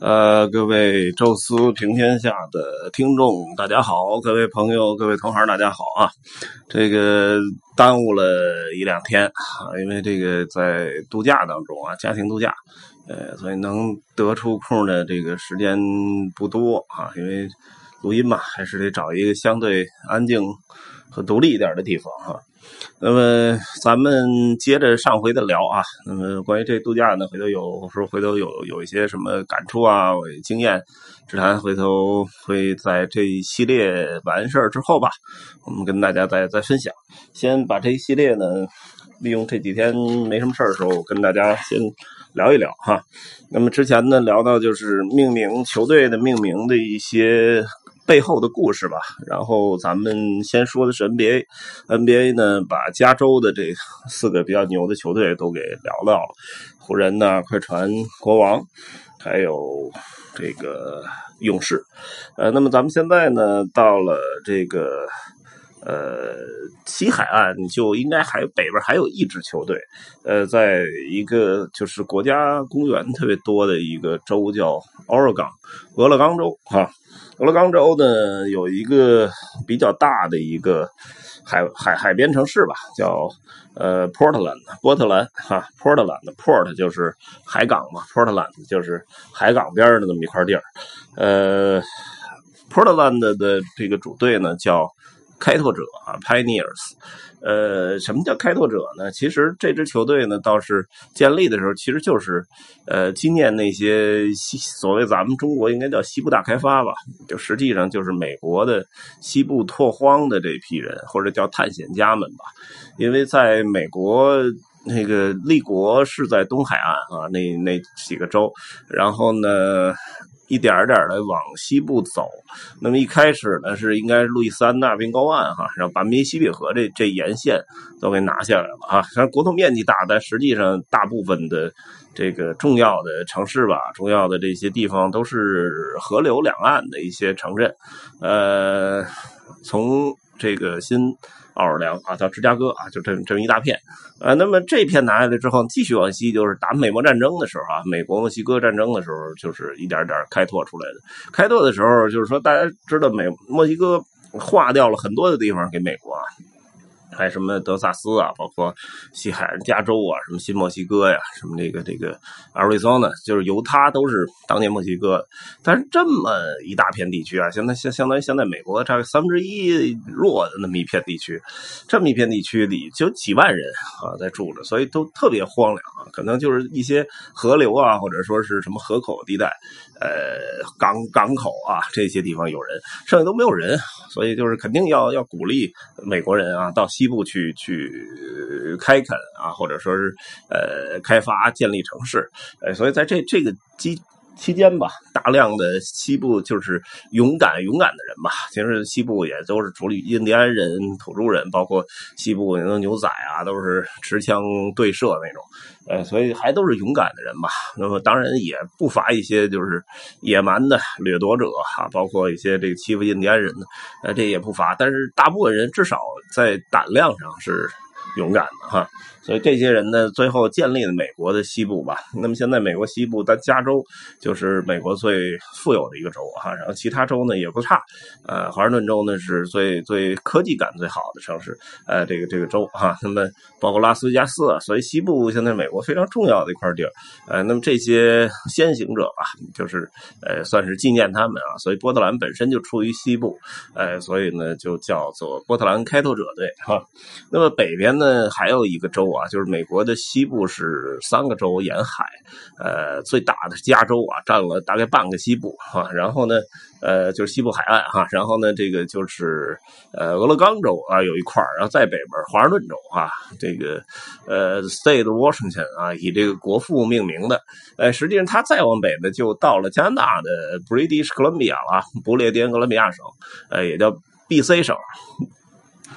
呃，各位宙斯平天下的听众，大家好；各位朋友，各位同行，大家好啊！这个耽误了一两天啊，因为这个在度假当中啊，家庭度假，呃，所以能得出空的这个时间不多啊，因为录音嘛，还是得找一个相对安静和独立一点的地方哈。那么咱们接着上回的聊啊，那么关于这度假呢，回头有时候回头有有一些什么感触啊、经验之谈，回头会在这一系列完事儿之后吧，我们跟大家再再分享。先把这一系列呢，利用这几天没什么事儿的时候，跟大家先聊一聊哈。那么之前呢，聊到就是命名球队的命名的一些。背后的故事吧，然后咱们先说的是 NBA，NBA 呢把加州的这四个比较牛的球队都给聊到了，湖人呢、快船、国王，还有这个勇士，呃，那么咱们现在呢到了这个呃西海岸，就应该还北边还有一支球队，呃，在一个就是国家公园特别多的一个州叫 Oregon，俄勒冈州哈。俄勒冈州呢有一个比较大的一个海海海边城市吧，叫呃 Portland 波特兰哈 Portland Port 就是海港嘛，Portland 就是海港边的那么一块地儿。呃，Portland 的这个主队呢叫开拓者啊，Pioneers。呃，什么叫开拓者呢？其实这支球队呢，倒是建立的时候，其实就是呃纪念那些西所谓咱们中国应该叫西部大开发吧，就实际上就是美国的西部拓荒的这批人，或者叫探险家们吧。因为在美国那个立国是在东海岸啊，那那几个州，然后呢。一点点的往西部走，那么一开始呢是应该路易斯安那边高岸哈，然后把密西西比河这这沿线都给拿下来了啊。虽然国土面积大，但实际上大部分的这个重要的城市吧，重要的这些地方都是河流两岸的一些城镇，呃，从这个新。奥尔良啊，到芝加哥啊，就这这么一大片，啊，那么这片拿下来之后，继续往西，就是打美墨战争的时候啊，美国墨西哥战争的时候，就是一点点开拓出来的。开拓的时候，就是说大家知道美墨西哥划掉了很多的地方给美国啊。还有什么德萨斯啊，包括西海岸加州啊，什么新墨西哥呀，什么这个这个 Arizona，就是犹他都是当年墨西哥。但是这么一大片地区啊，相当相相当于现在美国大概三分之一弱的那么一片地区，这么一片地区里就几万人啊在住着，所以都特别荒凉啊。可能就是一些河流啊，或者说是什么河口地带，呃，港港口啊这些地方有人，剩下都没有人，所以就是肯定要要鼓励美国人啊到西。部去去开垦啊，或者说是呃开发建立城市，呃，所以在这这个基。期间吧，大量的西部就是勇敢勇敢的人吧。其实西部也都是处理印第安人、土著人，包括西部那牛仔啊，都是持枪对射那种。呃，所以还都是勇敢的人吧。那么当然也不乏一些就是野蛮的掠夺者哈，包括一些这个欺负印第安人的，呃，这也不乏。但是大部分人至少在胆量上是。勇敢的哈，所以这些人呢，最后建立了美国的西部吧。那么现在美国西部，但加州就是美国最富有的一个州哈，然后其他州呢也不差。呃，华盛顿州呢是最最科技感最好的城市，呃，这个这个州哈。那么包括拉斯维加斯，所以西部现在美国非常重要的一块地儿。呃，那么这些先行者吧，就是呃算是纪念他们啊。所以波特兰本身就处于西部，呃，所以呢就叫做波特兰开拓者队哈。那么北边那还有一个州啊，就是美国的西部是三个州沿海，呃，最大的加州啊，占了大概半个西部哈。然后呢，呃，就是西部海岸哈。然后呢，这个就是呃俄勒冈州啊有一块然后在北边华盛顿州啊，这个呃 State Washington 啊，以这个国父命名的。呃，实际上它再往北呢，就到了加拿大的 British Columbia 了，不列颠哥伦比亚省，呃，也叫 B.C 省。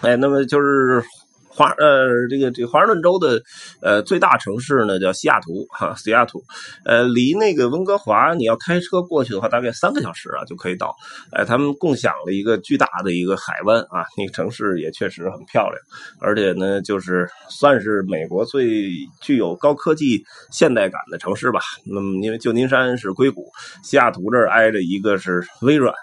哎，那么就是。华呃，这个这个华盛顿州的呃最大城市呢叫西雅图哈，西雅图，呃，离那个温哥华你要开车过去的话，大概三个小时啊就可以到。哎，他们共享了一个巨大的一个海湾啊，那个城市也确实很漂亮，而且呢，就是算是美国最具有高科技现代感的城市吧。那么，因为旧金山是硅谷，西雅图这儿挨着一个是微软，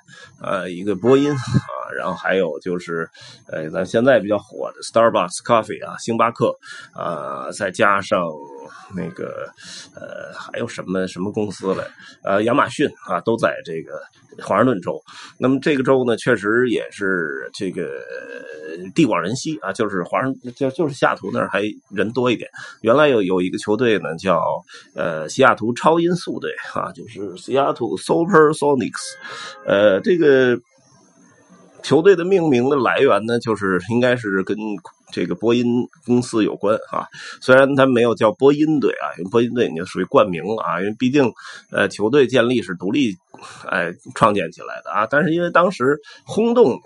呃，一个波音啊，然后还有就是，呃，咱现在比较火的 Starbucks。Coffee 啊，星巴克啊，再加上那个呃，还有什么什么公司嘞？呃，亚马逊啊，都在这个华盛顿州。那么这个州呢，确实也是这个地广人稀啊，就是华盛就就是西雅图那儿还人多一点。原来有有一个球队呢，叫呃西雅图超音速队啊，就是西雅图 Supersonics，呃，这个。球队的命名的来源呢，就是应该是跟这个波音公司有关啊。虽然它没有叫波音队啊，因为波音队已经属于冠名了啊。因为毕竟，呃，球队建立是独立，哎，创建起来的啊。但是因为当时轰动。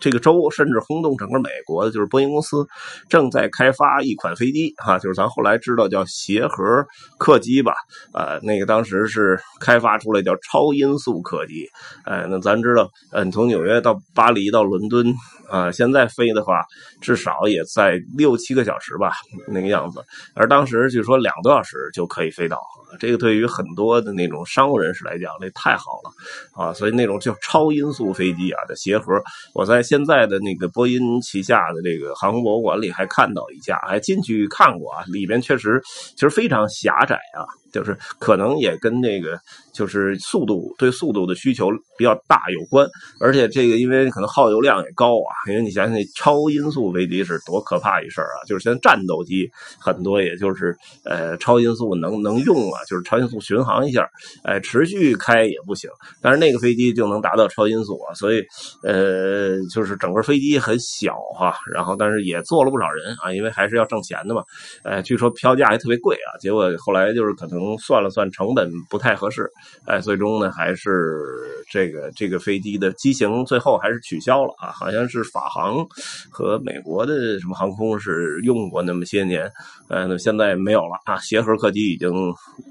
这个州甚至轰动整个美国的，就是波音公司正在开发一款飞机，哈，就是咱后来知道叫协和客机吧，呃，那个当时是开发出来叫超音速客机，哎，那咱知道，嗯，从纽约到巴黎到伦敦，啊，现在飞的话至少也在六七个小时吧，那个样子，而当时据说两个多小时就可以飞到，这个对于很多的那种商务人士来讲，那太好了，啊，所以那种叫超音速飞机啊，的协和，我在。现在的那个波音旗下的这个航空博物馆里还看到一架，还进去看过啊，里边确实其实非常狭窄啊。就是可能也跟那个就是速度对速度的需求比较大有关，而且这个因为可能耗油量也高啊，因为你想想超音速飞机是多可怕一事啊！就是像战斗机很多也就是呃超音速能能用啊，就是超音速巡航一下，哎持续开也不行，但是那个飞机就能达到超音速啊，所以呃就是整个飞机很小哈，然后但是也坐了不少人啊，因为还是要挣钱的嘛，哎据说票价还特别贵啊，结果后来就是可能。算了算成本不太合适，哎，最终呢还是这个这个飞机的机型最后还是取消了啊，好像是法航和美国的什么航空是用过那么些年，呃，那现在没有了啊，协和客机已经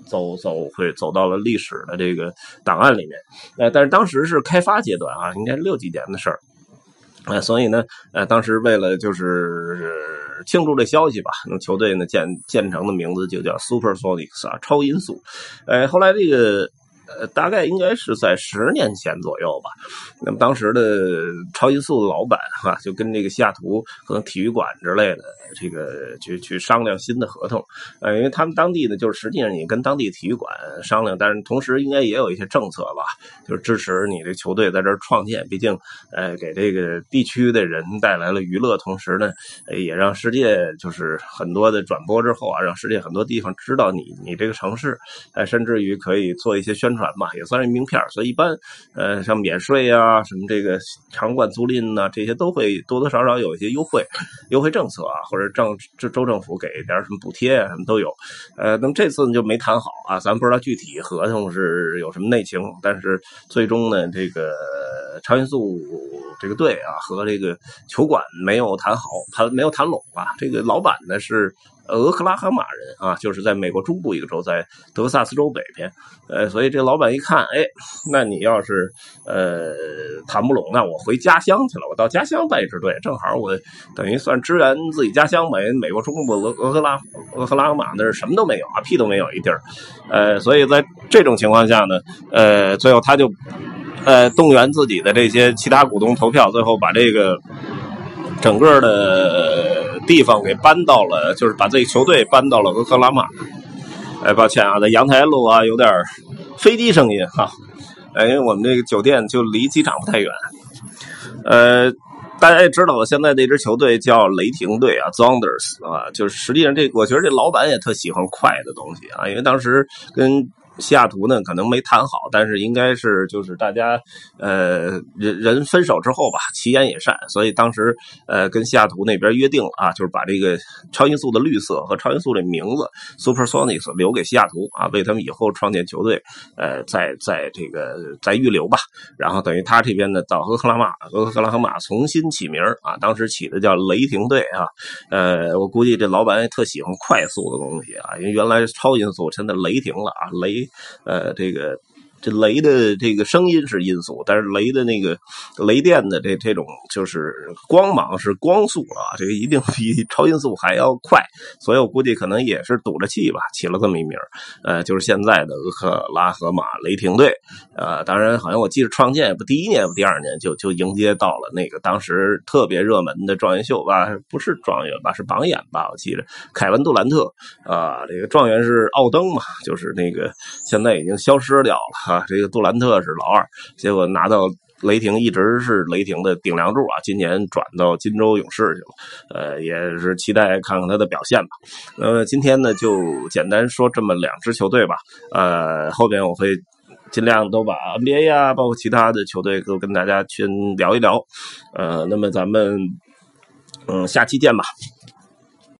走走会走到了历史的这个档案里面，呃，但是当时是开发阶段啊，应该六几年的事儿。呃，所以呢，呃，当时为了就是庆祝这消息吧，那球队呢建建成的名字就叫 Supersonics 啊，超音速。呃，后来这个。呃，大概应该是在十年前左右吧。那么当时的超音速的老板哈，就跟这个西雅图可能体育馆之类的这个去去商量新的合同。呃，因为他们当地呢，就是实际上你跟当地体育馆商量，但是同时应该也有一些政策吧，就是支持你这球队在这儿创建。毕竟，呃，给这个地区的人带来了娱乐，同时呢，也让世界就是很多的转播之后啊，让世界很多地方知道你你这个城市，呃，甚至于可以做一些宣传。传吧，也算是名片所以一般，呃，像免税啊，什么这个场馆租赁呐，这些都会多多少少有一些优惠，优惠政策啊，或者政州州政府给点什么补贴啊，什么都有。呃，那么这次就没谈好啊，咱不知道具体合同是有什么内情，但是最终呢，这个超音速这个队啊和这个球馆没有谈好，谈没有谈拢啊。这个老板呢是。俄克拉荷马人啊，就是在美国中部一个州，在德克萨斯州北边。呃，所以这老板一看，哎，那你要是呃谈不拢，那我回家乡去了，我到家乡办一支队，正好我等于算支援自己家乡吧。美国中部俄俄克拉俄克拉荷马那是什么都没有啊，屁都没有一地儿。呃，所以在这种情况下呢，呃，最后他就呃动员自己的这些其他股东投票，最后把这个整个的。地方给搬到了，就是把这个球队搬到了俄克拉玛。哎，抱歉啊，在阳台录啊，有点飞机声音哈。哎，因为我们这个酒店就离机场不太远。呃，大家也知道，现在这支球队叫雷霆队啊，Zonders 啊，就是实际上这，我觉得这老板也特喜欢快的东西啊，因为当时跟。西雅图呢，可能没谈好，但是应该是就是大家呃人人分手之后吧，其言也善，所以当时呃跟西雅图那边约定了啊，就是把这个超音速的绿色和超音速这名字 Supersonics 留给西雅图啊，为他们以后创建球队呃在在这个在预留吧。然后等于他这边呢到俄克拉马俄克拉荷马重新起名啊，当时起的叫雷霆队啊。呃，我估计这老板也特喜欢快速的东西啊，因为原来超音速，现在雷霆了啊，雷。呃，这个。这雷的这个声音是音速，但是雷的那个雷电的这这种就是光芒是光速啊，这个一定比超音速还要快，所以我估计可能也是赌着气吧，起了这么一名呃，就是现在的俄克拉荷马雷霆队，呃，当然好像我记得创建不第一年不第二年就就迎接到了那个当时特别热门的状元秀吧，不是状元吧，是榜眼吧，我记得凯文杜兰特啊，这个状元是奥登嘛，就是那个现在已经消失掉了。啊，这个杜兰特是老二，结果拿到雷霆一直是雷霆的顶梁柱啊。今年转到金州勇士去了，呃，也是期待看看他的表现吧。呃，今天呢就简单说这么两支球队吧。呃，后边我会尽量都把 NBA 啊，包括其他的球队都跟大家去聊一聊。呃，那么咱们嗯下期见吧。